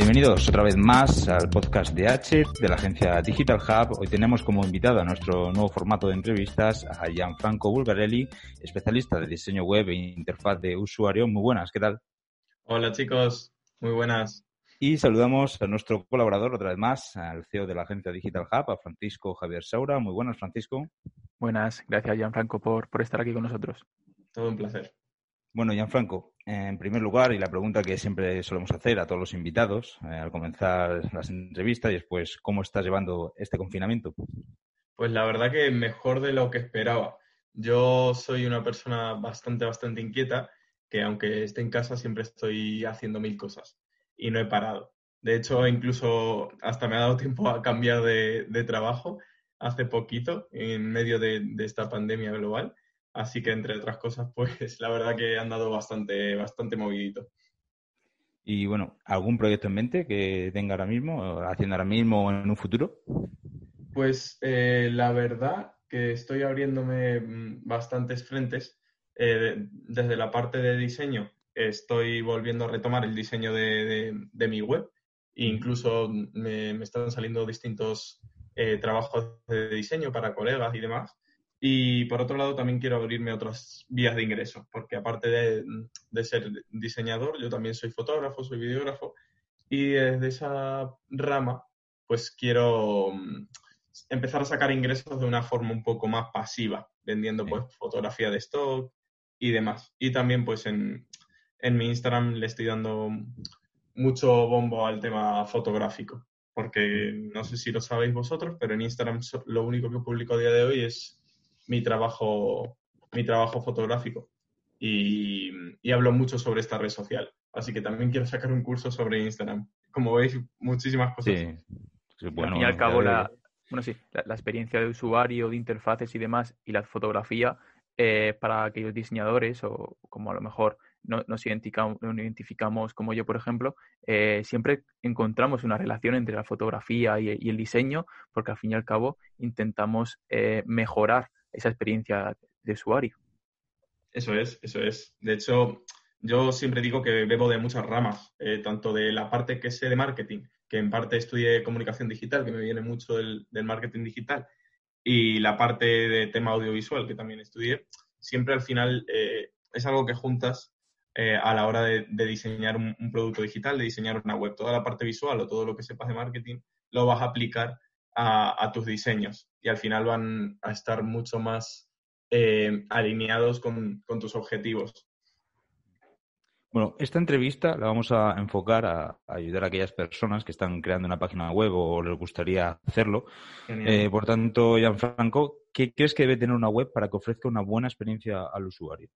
Bienvenidos otra vez más al podcast de H de la agencia Digital Hub. Hoy tenemos como invitado a nuestro nuevo formato de entrevistas a Gianfranco Bulgarelli, especialista de diseño web e interfaz de usuario. Muy buenas, ¿qué tal? Hola chicos, muy buenas. Y saludamos a nuestro colaborador otra vez más, al CEO de la agencia Digital Hub, a Francisco Javier Saura. Muy buenas, Francisco. Buenas, gracias Gianfranco por, por estar aquí con nosotros. Todo un placer. Bueno, Gianfranco, en primer lugar, y la pregunta que siempre solemos hacer a todos los invitados eh, al comenzar las entrevistas, y es pues, ¿cómo estás llevando este confinamiento? Pues la verdad que mejor de lo que esperaba. Yo soy una persona bastante, bastante inquieta, que aunque esté en casa siempre estoy haciendo mil cosas y no he parado. De hecho, incluso hasta me ha dado tiempo a cambiar de, trabajo hace poquito, en medio de esta pandemia global Así que, entre otras cosas, pues la verdad que he andado bastante, bastante movidito. Y bueno, ¿algún proyecto en mente que tenga ahora mismo, haciendo ahora mismo o en un futuro? Pues eh, la verdad que estoy abriéndome mm, bastantes frentes. Eh, desde la parte de diseño estoy volviendo a retomar el diseño de, mi web. E incluso me, están saliendo distintos eh, trabajos de diseño para colegas y demás. Y por otro lado, también quiero abrirme otras vías de ingreso, porque aparte de, ser diseñador, yo también soy fotógrafo, soy videógrafo, y desde esa rama, pues quiero mm, empezar a sacar ingresos de una forma un poco más pasiva, vendiendo pues fotografía de stock y demás. Y también pues en, en mi Instagram le estoy dando mucho bombo al tema fotográfico, porque no sé si lo sabéis vosotros, pero en Instagram lo único que publico a día de hoy es mi trabajo, mi trabajo fotográfico. Y, hablo mucho sobre esta red social. Así que también quiero sacar un curso sobre Instagram. Como veis, muchísimas cosas. Sí. Bueno, al fin y al cabo, la, bueno, sí, la, experiencia de usuario, de interfaces y demás, y la fotografía, eh, para aquellos diseñadores o como a lo mejor no, nos identificamos, identificamos, como yo, por ejemplo, eh, siempre encontramos una relación entre la fotografía y, y, el diseño, porque al fin y al cabo intentamos eh, mejorar esa experiencia de usuario. Eso es, eso es. De hecho, yo siempre digo que bebo de muchas ramas, eh, tanto de la parte que sé de marketing, que en parte estudié comunicación digital, que me viene mucho del, marketing digital, y la parte de tema audiovisual, que también estudié, siempre al final eh, es algo que juntas eh, a la hora de, diseñar un, un, producto digital, de diseñar una web. Toda la parte visual o todo lo que sepas de marketing lo vas a aplicar a, tus diseños y al final van a estar mucho más eh, alineados con, tus objetivos. Bueno, esta entrevista la vamos a enfocar a, ayudar a aquellas personas que están creando una página web o les gustaría hacerlo. Eh, por tanto, Gianfranco, ¿qué crees que debe tener una web para que ofrezca una buena experiencia al usuario?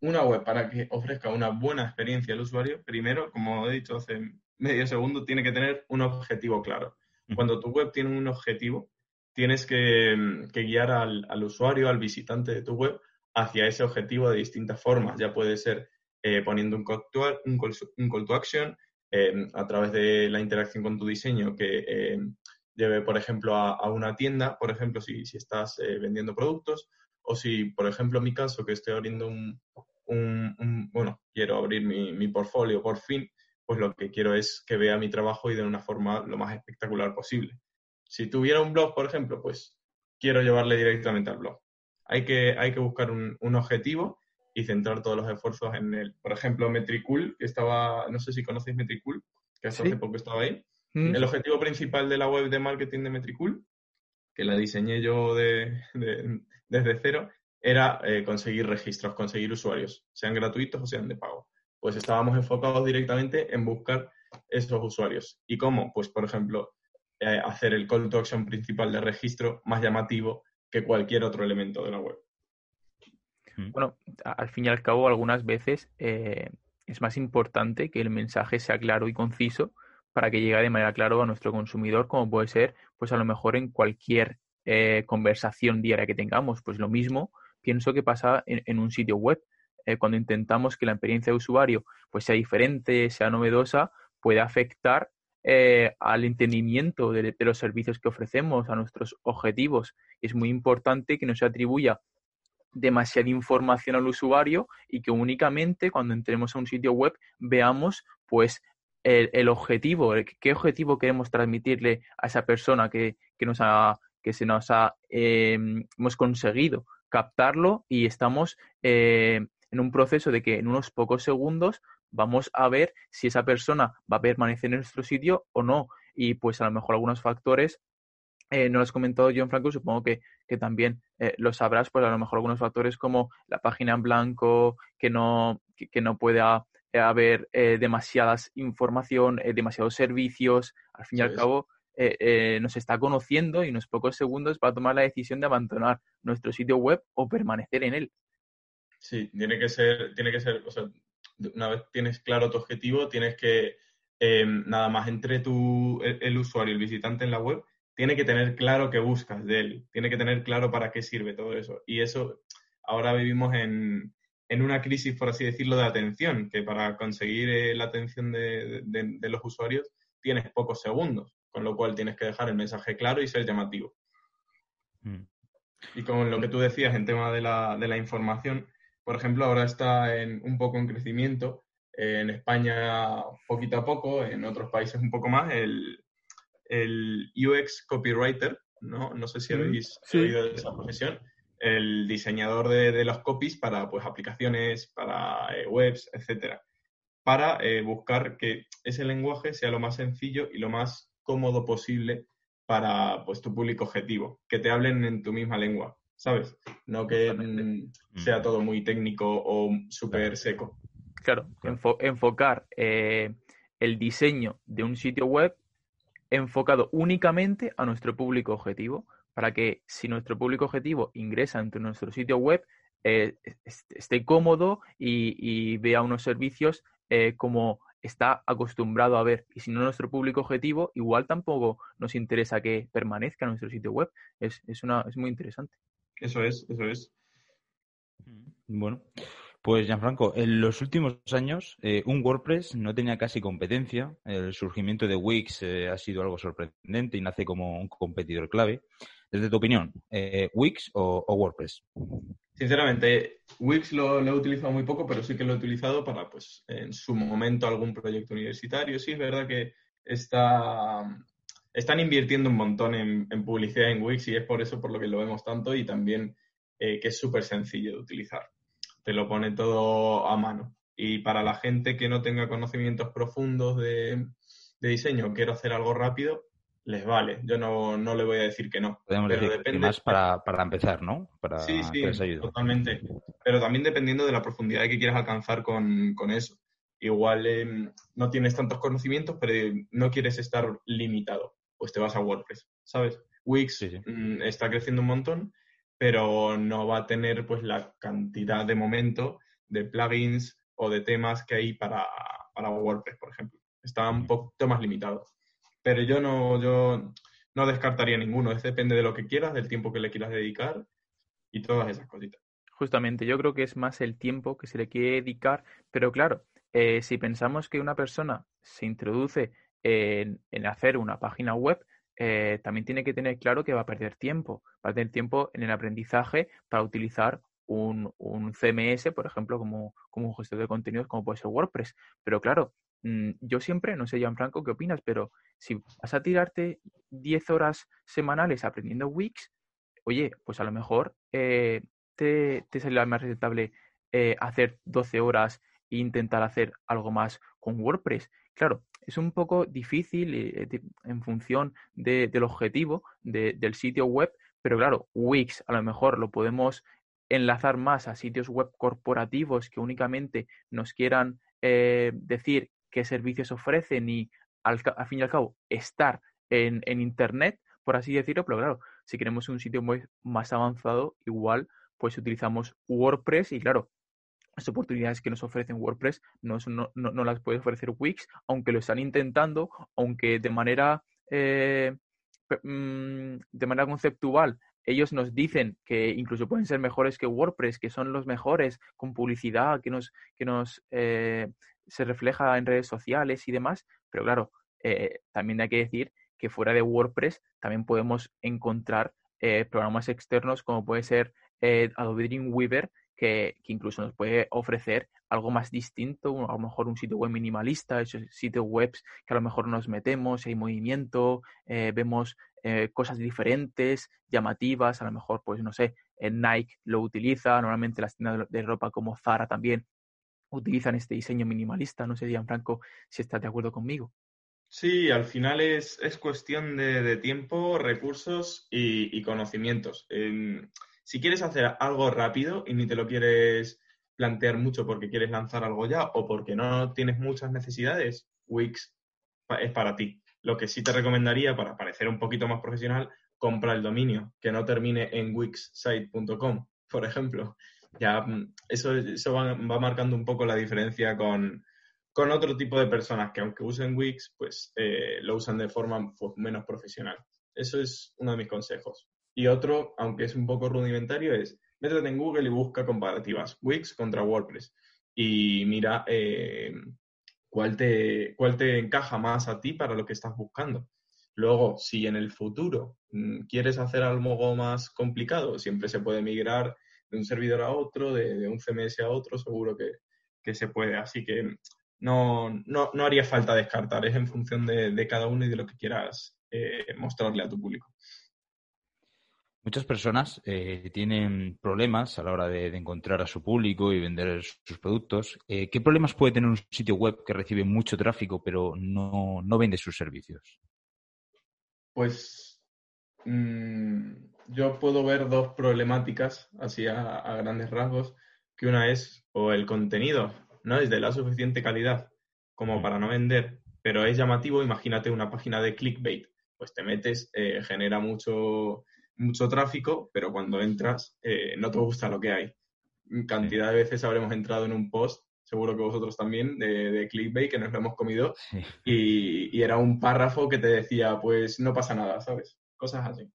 Una web para que ofrezca una buena experiencia al usuario, primero, como he dicho hace medio segundo, tiene que tener un objetivo claro. Cuando tu web tiene un objetivo, tienes que, guiar al, usuario, al visitante de tu web, hacia ese objetivo de distintas formas. Ya puede ser eh, poniendo un call to, action, em, a través de la interacción con tu diseño que em, lleve, por ejemplo, a, una tienda, por ejemplo, si, estás eh, vendiendo productos, o si, por ejemplo, en mi caso, que estoy abriendo un, bueno, quiero abrir mi portfolio por fin, pues lo que quiero es que vea mi trabajo y de una forma lo más espectacular posible. Si tuviera un blog, por ejemplo, pues quiero llevarle directamente al blog. Hay que, hay que buscar un, objetivo y centrar todos los esfuerzos en él. Por ejemplo, Metricool, que estaba, no sé si conocéis Metricool, que hace poco estaba ahí. Mm. El objetivo principal de la web de marketing de Metricool, que la diseñé yo desde cero, era eh, conseguir registros, conseguir usuarios, sean gratuitos o sean de pago pues estábamos enfocados directamente en buscar esos usuarios. ¿Y cómo? Pues, por ejemplo, eh, hacer el call to action principal de registro más llamativo que cualquier otro elemento de la web. Bueno, al fin y al cabo, algunas veces eh, es más importante que el mensaje sea claro y conciso para que llegue de manera clara a nuestro consumidor, como puede ser, pues a lo mejor en cualquier eh, conversación diaria que tengamos. Pues lo mismo pienso que pasa en un sitio web. Eh, cuando intentamos que la experiencia de usuario pues, sea diferente, sea novedosa, puede afectar eh, al entendimiento de, los servicios que ofrecemos, a nuestros objetivos. Es muy importante que no se atribuya demasiada información al usuario y que únicamente cuando entremos a un sitio web veamos pues el, objetivo, qué objetivo queremos transmitirle a esa persona que, nos ha, que se nos ha, em, hemos conseguido captarlo y estamos eh, en un proceso de que en unos pocos segundos vamos a ver si esa persona va a permanecer en nuestro sitio o no. Y pues a lo mejor algunos factores, eh, no lo has comentado John Franco, supongo que, que también eh, lo sabrás, pues a lo mejor algunos factores como la página en blanco, que no, que, no pueda eh, haber demasiadas información, demasiados servicios, al fin y al cabo nos está conociendo y en unos pocos segundos va a tomar la decisión de abandonar nuestro sitio web o permanecer en él. Sí, tiene que ser, tiene que ser, o sea, una vez tienes claro tu objetivo, tienes que, em, nada más entre tu, el, usuario, el visitante en la web, tiene que tener claro qué buscas de él, tiene que tener claro para qué sirve todo eso. Y eso, ahora vivimos en, en una crisis, por así decirlo, de atención, que para conseguir eh, la atención de, de, los usuarios tienes pocos segundos, con lo cual tienes que dejar el mensaje claro y ser llamativo. Mm. Y con lo que tú decías en tema de la, de la información, por ejemplo, ahora está en, un poco en crecimiento. en España poquito a poco, en otros países un poco más, el, UX copywriter, ¿no? No sé si mm, habéis oído de esa profesión. El diseñador de, los copies para pues, aplicaciones, para eh, webs, etcétera. Para eh, buscar que ese lenguaje sea lo más sencillo y lo más cómodo posible para pues, tu público objetivo, que te hablen en tu misma lengua. ¿Sabes? No que mm, sea todo muy técnico o súper seco. Claro, enfocar eh, el diseño de un sitio web enfocado únicamente a nuestro público objetivo, para que si nuestro público objetivo ingresa en nuestro sitio web, eh, esté cómodo y, vea unos servicios eh, como está acostumbrado a ver. Y si no nuestro público objetivo, igual tampoco nos interesa que permanezca en nuestro sitio web. Es, es, una, es muy interesante. Eso es, eso es. Mm, bueno, pues Gianfranco, en los últimos años eh, un WordPress no tenía casi competencia. El surgimiento de Wix eh, ha sido algo sorprendente y nace como un competidor clave. Desde tu opinión, eh, ¿Wix o, WordPress? Sinceramente, Wix lo, he utilizado muy poco, pero sí que lo he utilizado para, pues, en su momento algún proyecto universitario. Sí, es verdad que está, están invirtiendo un montón en, publicidad en Wix y es por eso por lo que lo vemos tanto y también eh, que es súper sencillo de utilizar. Te lo pone todo a mano. Y para la gente que no tenga conocimientos profundos de, diseño, quiero hacer algo rápido, les vale. Yo no, le voy a decir que no. Podemos decir depende... más para, empezar, ¿no? Para sí, sí, totalmente. Pero también dependiendo de la profundidad que quieras alcanzar con, eso. Igual em, no tienes tantos conocimientos, pero no quieres estar limitado pues te vas a WordPress, ¿sabes? Wix mm, está creciendo un montón, pero no va a tener pues la cantidad de momento de plugins o de temas que hay para, WordPress, por ejemplo. Está un poquito más limitado. Pero yo no, yo no descartaría ninguno. Es depende de lo que quieras, del tiempo que le quieras dedicar y todas esas cositas. Justamente, yo creo que es más el tiempo que se le quiere dedicar, pero claro, eh, si pensamos que una persona se introduce en, hacer una página web, eh, también tiene que tener claro que va a perder tiempo. Va a tener tiempo en el aprendizaje para utilizar un, CMS, por ejemplo, como, un gestor de contenidos, como puede ser WordPress. Pero claro, mm, yo siempre, no sé, Gianfranco, ¿qué opinas? Pero si vas a tirarte 10 horas semanales aprendiendo Wix, oye, pues a lo mejor eh, te, te más rentable eh, hacer 12 horas e intentar hacer algo más con WordPress. Claro, es un poco difícil eh, en función del objetivo del sitio web, pero claro, Wix a lo mejor lo podemos enlazar más a sitios web corporativos que únicamente nos quieran eh, decir qué servicios ofrecen y al, fin y al cabo estar en, en Internet, por así decirlo, pero claro, si queremos un sitio web más avanzado, igual pues utilizamos WordPress y claro, las oportunidades que nos ofrecen WordPress no, no, las puede ofrecer Wix, aunque lo están intentando, aunque de manera, eh, mm, de manera conceptual ellos nos dicen que incluso pueden ser mejores que WordPress, que son los mejores con publicidad, que nos, que nos eh, se refleja en redes sociales y demás, pero claro, eh, también hay que decir que fuera de WordPress también podemos encontrar programas externos como puede ser Adobe Dreamweaver, que, incluso nos puede ofrecer algo más distinto, a lo mejor un sitio web minimalista, esos sitios web que a lo mejor nos metemos, hay movimiento, eh, vemos eh, cosas diferentes, llamativas, a lo mejor, pues no sé, en Nike lo utiliza, normalmente las tiendas de ropa como Zara también utilizan este diseño minimalista, no sé, Franco, si estás de acuerdo conmigo. Sí, al final es, cuestión de, tiempo, recursos y, conocimientos. Si quieres hacer algo rápido y ni te lo quieres plantear mucho porque quieres lanzar algo ya o porque no tienes muchas necesidades, Wix es para ti. Lo que sí te recomendaría para parecer un poquito más profesional, compra el dominio, que no termine en wixsite.com, por ejemplo. Ya mm, eso, eso va marcando un poco la diferencia con, con otro tipo de personas que aunque usen Wix, pues eh, lo usan de forma pues, menos profesional. Eso es uno de mis consejos. Y otro, aunque es un poco rudimentario, es métete en Google y busca comparativas Wix contra WordPress y mira eh, cuál, te, cuál te encaja más a ti para lo que estás buscando. Luego, si en el futuro mm, quieres hacer algo más complicado, siempre se puede migrar de un servidor a otro, de, un CMS a otro, seguro que, que se puede. Así que no, no, no haría falta descartar, es en función de, cada uno y de lo que quieras eh, mostrarle a tu público. Muchas personas eh, tienen problemas a la hora de, encontrar a su público y vender sus productos. Eh, ¿Qué problemas puede tener un sitio web que recibe mucho tráfico pero no, vende sus servicios? Pues mm, yo puedo ver dos problemáticas así a, grandes rasgos, que una es o el contenido no es de la suficiente calidad como mm. para no vender, pero es llamativo, imagínate una página de clickbait, pues te metes, eh, genera mucho, mucho tráfico, pero cuando entras eh, no te gusta lo que hay. Cantidad de veces habremos entrado en un post, seguro que vosotros también, de, clickbait, que nos lo hemos comido, y, era un párrafo que te decía, pues no pasa nada, ¿sabes? Cosas así.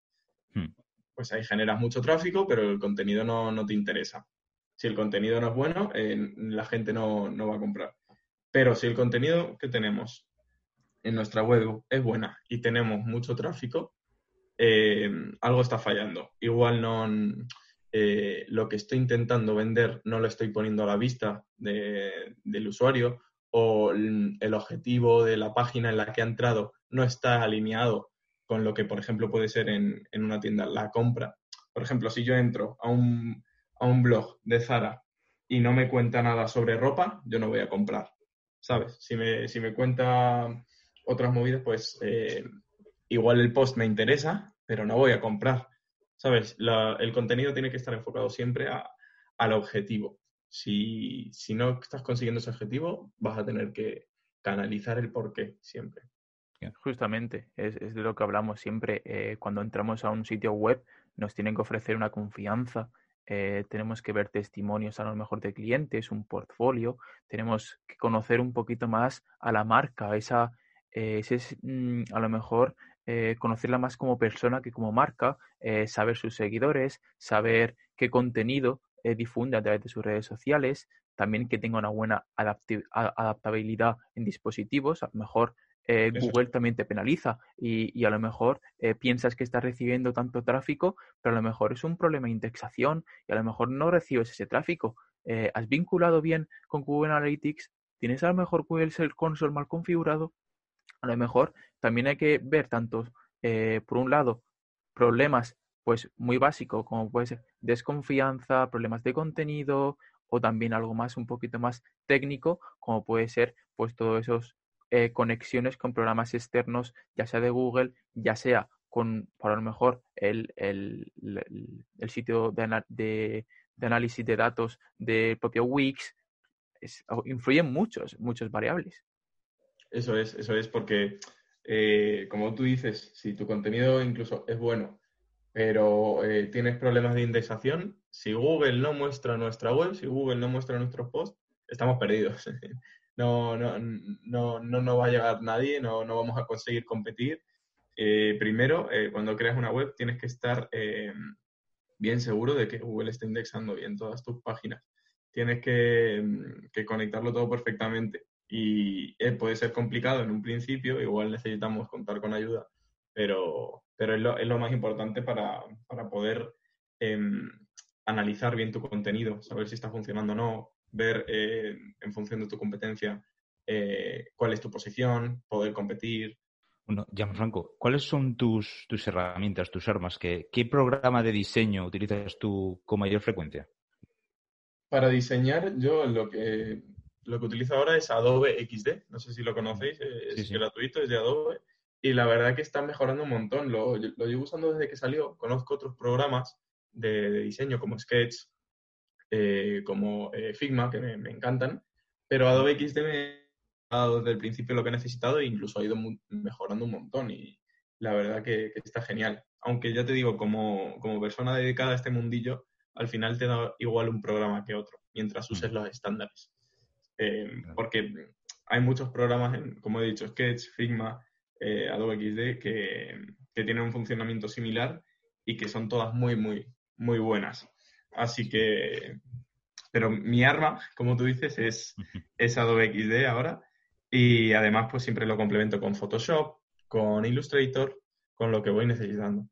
Hmm. Pues ahí generas mucho tráfico, pero el contenido no, no te interesa. Si el contenido no es bueno, eh, la gente no, va a comprar. Pero si el contenido que tenemos en nuestra web es buena y tenemos mucho tráfico, eh, algo está fallando. Igual no eh, lo que estoy intentando vender no lo estoy poniendo a la vista del usuario o el objetivo de la página en la que ha entrado no está alineado con lo que, por ejemplo, puede ser en, en una tienda la compra. Por ejemplo, si yo entro a un, a un blog de Zara y no me cuenta nada sobre ropa, yo no voy a comprar, ¿sabes? Si me, si me cuenta otras movidas, pues eh, igual el post me interesa, pero no voy a comprar, ¿sabes? el contenido tiene que estar enfocado siempre al objetivo. Si, no estás consiguiendo ese objetivo, vas a tener que canalizar el porqué siempre. Justamente, es, de lo que hablamos siempre. Eh, cuando entramos a un sitio web, nos tienen que ofrecer una confianza, eh, tenemos que ver testimonios a lo mejor de clientes, un portfolio, tenemos que conocer un poquito más a la marca, esa, eh, ese es mm, a lo mejor eh, conocerla más como persona que como marca, saber sus seguidores, saber qué contenido difunde a través de sus redes sociales, también que tenga una buena adaptabilidad en dispositivos, a lo mejor eh, Google también te penaliza y, a lo mejor eh, piensas que estás recibiendo tanto tráfico, pero a lo mejor es un problema de indexación y a lo mejor no recibes ese tráfico. Eh, ¿Has vinculado bien con Google Analytics? ¿Tienes a lo mejor Google Search Console mal configurado? A lo mejor también hay que ver tantos, por un lado, problemas pues muy básicos como puede ser desconfianza, problemas de contenido o también algo más un poquito más técnico como puede ser pues todos esos eh, conexiones con programas externos, ya sea de Google, ya sea con, por lo mejor, el, el, el, sitio de, de, de, análisis de datos del propio Wix. influyen muchos, muchas variables. Eso es, eso es porque, eh, como tú dices, si tu contenido incluso es bueno, pero eh, tienes problemas de indexación, si Google no muestra nuestra web, si Google no muestra nuestros posts, estamos perdidos. no, no, no, no, no va a llegar nadie, no, no vamos a conseguir competir. Eh, primero, cuando creas una web, tienes que estar bien seguro de que Google está indexando bien todas tus páginas. Tienes que, que conectarlo todo perfectamente. Y puede ser complicado en un principio, igual necesitamos contar con ayuda, pero, pero es, lo, es lo más importante para, para poder em, analizar bien tu contenido, saber si está funcionando o no, ver eh, en función de tu competencia eh, cuál es tu posición, poder competir. Bueno, Gianfranco, ¿cuáles son tus, tus herramientas, tus armas? ¿Qué, ¿Qué programa de diseño utilizas tú con mayor frecuencia? Para diseñar, yo lo que, lo que utilizo ahora es Adobe XD. No sé si lo conocéis, es gratuito, es de Adobe. Y la verdad que está mejorando un montón. Lo, lo llevo usando desde que salió. Conozco otros programas de, diseño como Sketch, eh, como eh, Figma, que me, encantan. Pero Adobe XD me ha dado desde el principio lo que he necesitado e incluso ha ido mejorando un montón. Y la verdad que, está genial. Aunque ya te digo, como, como persona dedicada a este mundillo, al final te da igual un programa que otro, mientras mm. uses los estándares. Eh, porque hay muchos programas, como he dicho, Sketch, Figma, eh, Adobe XD, que, tienen un funcionamiento similar y que son todas muy, muy, muy buenas. Así que, pero mi arma, como tú dices, es, es Adobe XD ahora. Y además, pues siempre lo complemento con Photoshop, con Illustrator, con lo que voy necesitando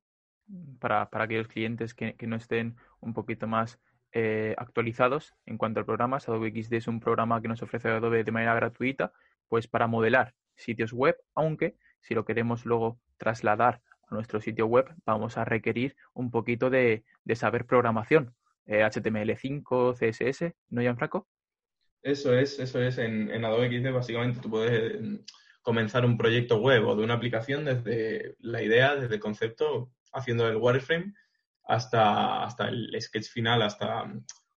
para, para aquellos clientes que, no estén un poquito más eh, actualizados en cuanto a programas. Adobe XD es un programa que nos ofrece Adobe de manera gratuita, pues para modelar sitios web, aunque si lo queremos luego trasladar a nuestro sitio web, vamos a requerir un poquito de, saber programación. HTML5, eh, CSS, ¿no, Gianfranco? Eso es, eso es. En, en Adobe XD básicamente tú puedes mm, comenzar un proyecto web o de una aplicación desde la idea, desde el concepto haciendo el wireframe hasta, hasta el sketch final, hasta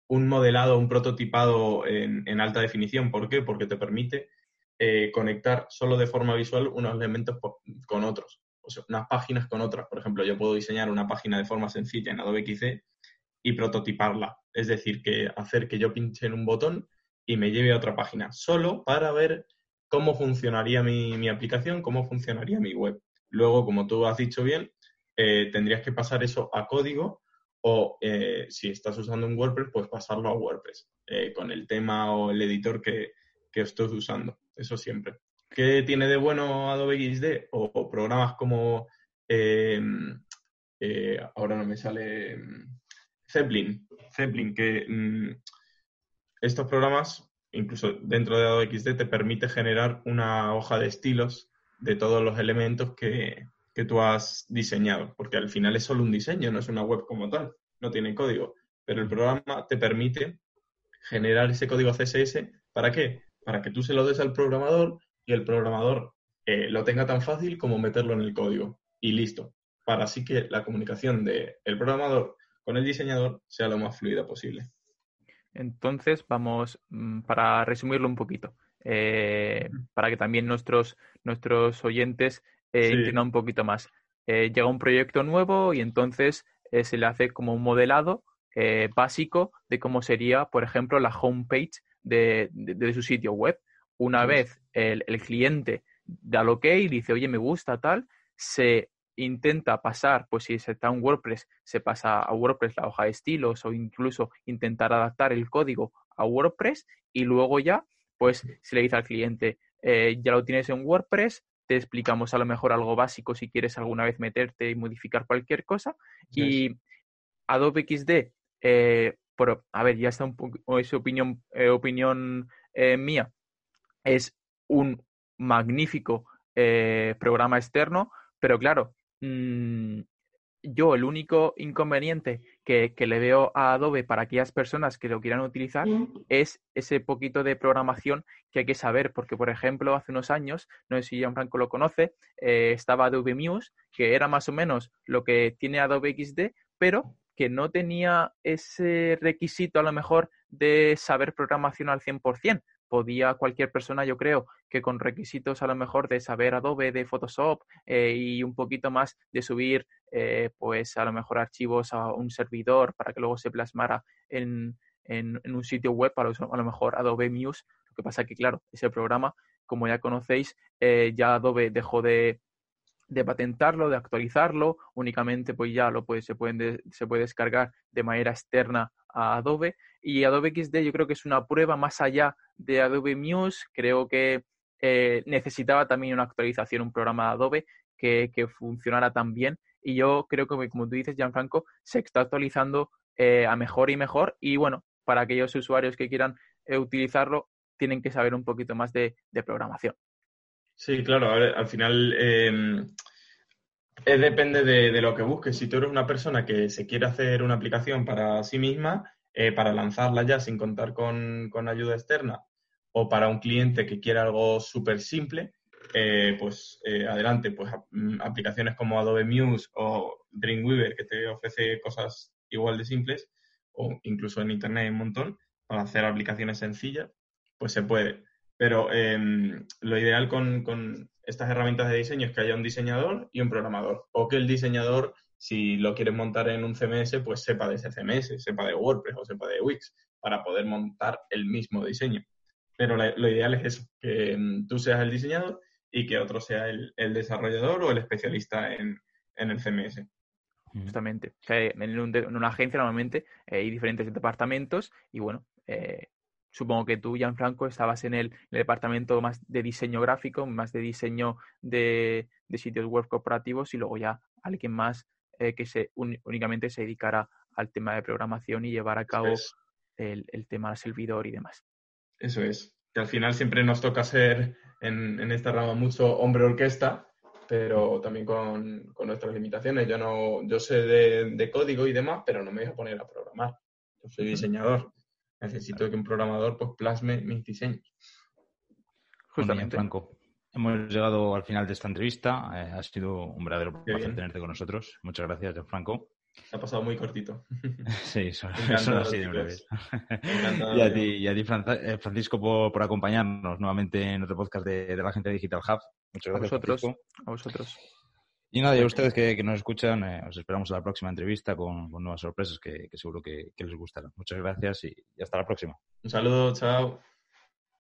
un modelado, un prototipado en, alta definición. ¿Por qué? Porque te permite eh, conectar solo de forma visual unos elementos con otros, o sea, unas páginas con otras. Por ejemplo, yo puedo diseñar una página de forma sencilla en Adobe XD y prototiparla. Es decir, que hacer que yo pinche en un botón y me lleve a otra página, solo para ver cómo funcionaría mi, mi aplicación, cómo funcionaría mi web. Luego, como tú has dicho bien, eh, tendrías que pasar eso a código o eh, si estás usando un WordPress, pues pasarlo a WordPress eh, con el tema o el editor que, que estés usando. Eso siempre. ¿Qué tiene de bueno Adobe XD? O, programas como, em, ahora no me sale, Zeppelin, Zeppelin, que mm, estos programas, incluso dentro de Adobe XD, te permite generar una hoja de estilos de todos los elementos que, que tú has diseñado, porque al final es solo un diseño, no es una web como tal, no tiene código, pero el programa te permite generar ese código CSS, ¿para qué? Para que tú se lo des al programador y el programador eh, lo tenga tan fácil como meterlo en el código y listo, para así que la comunicación del programador con el diseñador sea lo más fluida posible. Entonces, vamos, mm, para resumirlo un poquito, eh, para que también nuestros, nuestros oyentes eh, un poquito más. Eh, llega un proyecto nuevo y entonces eh, se le hace como un modelado eh, básico de cómo sería, por ejemplo, la homepage de, de, su sitio web. Una vez el, el, cliente da lo OK y dice, oye, me gusta tal, se intenta pasar, pues si está en WordPress, se pasa a WordPress la hoja de estilos o incluso intentar adaptar el código a WordPress y luego ya, pues se le dice al cliente, ya lo tienes en WordPress, te explicamos a lo mejor algo básico si quieres alguna vez meterte y modificar cualquier cosa. Y Adobe XD, eh, por, a ver, ya está un poco, es opinión, eh, opinión eh, mía, es un magnífico programa externo, pero claro, mm, yo el único inconveniente que, le veo a Adobe para aquellas personas que lo quieran utilizar es ese poquito de programación que hay que saber, porque por ejemplo hace unos años, no sé si Gianfranco lo conoce, eh, estaba Adobe Muse, que era más o menos lo que tiene Adobe XD, pero que no tenía ese requisito a lo mejor de saber programación al 100% podía cualquier persona, yo creo, que con requisitos a lo mejor de saber Adobe, de Photoshop eh, y un poquito más de subir, eh, pues a lo mejor archivos a un servidor para que luego se plasmara en, en, un sitio web, para a lo mejor Adobe Muse. Lo que pasa que, claro, ese programa, como ya conocéis, eh, ya Adobe dejó de, de patentarlo, de actualizarlo, únicamente pues ya lo puede, se, pueden se puede descargar de manera externa a Adobe y Adobe XD yo creo que es una prueba más allá de Adobe Muse. Creo que eh, necesitaba también una actualización, un programa de Adobe que, funcionara tan bien. Y yo creo que, como tú dices, Gianfranco, se está actualizando eh, a mejor y mejor. Y bueno, para aquellos usuarios que quieran eh, utilizarlo, tienen que saber un poquito más de, programación. Sí, claro, al final em, depende de, lo que busques. Si tú eres una persona que se quiere hacer una aplicación para sí misma, para lanzarla ya sin contar con, con ayuda externa, o para un cliente que quiere algo súper simple, eh, pues eh, adelante, pues mm, aplicaciones como Adobe Muse o Dreamweaver que te ofrece cosas igual de simples o incluso en Internet hay un montón para hacer aplicaciones sencillas, pues se puede. Pero em, lo ideal con, con, estas herramientas de diseño es que haya un diseñador y un programador o que el diseñador, si lo quiere montar en un CMS, pues sepa de ese CMS, sepa de WordPress o sepa de Wix para poder montar el mismo diseño. Pero lo ideal es eso, que em, tú seas el diseñador y que otro sea el, desarrollador o el especialista en, el CMS. Justamente. en, una agencia normalmente eh, hay diferentes departamentos y bueno, eh, supongo que tú, Gianfranco, estabas en el, departamento más de diseño gráfico, más de diseño de, sitios web corporativos y luego ya alguien más eh, que se únicamente se dedicara al tema de programación y llevar a cabo el, el, tema del servidor y demás. Eso es. Que al final siempre nos toca ser en, esta rama mucho hombre orquesta, pero también con, nuestras limitaciones. Yo no, yo sé de, código y demás, pero no me voy a poner a programar. Yo soy diseñador. Necesito que un programador pues plasme mis diseños. Justamente. Franco. Hemos llegado al final de esta entrevista. Eh, ha sido un verdadero placer tenerte con nosotros. Muchas gracias, Franco. Se ha pasado muy cortito. Sí, eso, ha sido breve. y a ti, y a ti eh, Francisco, por, acompañarnos nuevamente en otro podcast de, la gente Digital Hub. Muchas gracias. A vosotros. A vosotros. Y nada, y a ustedes que, nos escuchan, eh, os esperamos a la próxima entrevista con, nuevas sorpresas que, seguro que, les gustarán. Muchas gracias y hasta la próxima. Un saludo, chao.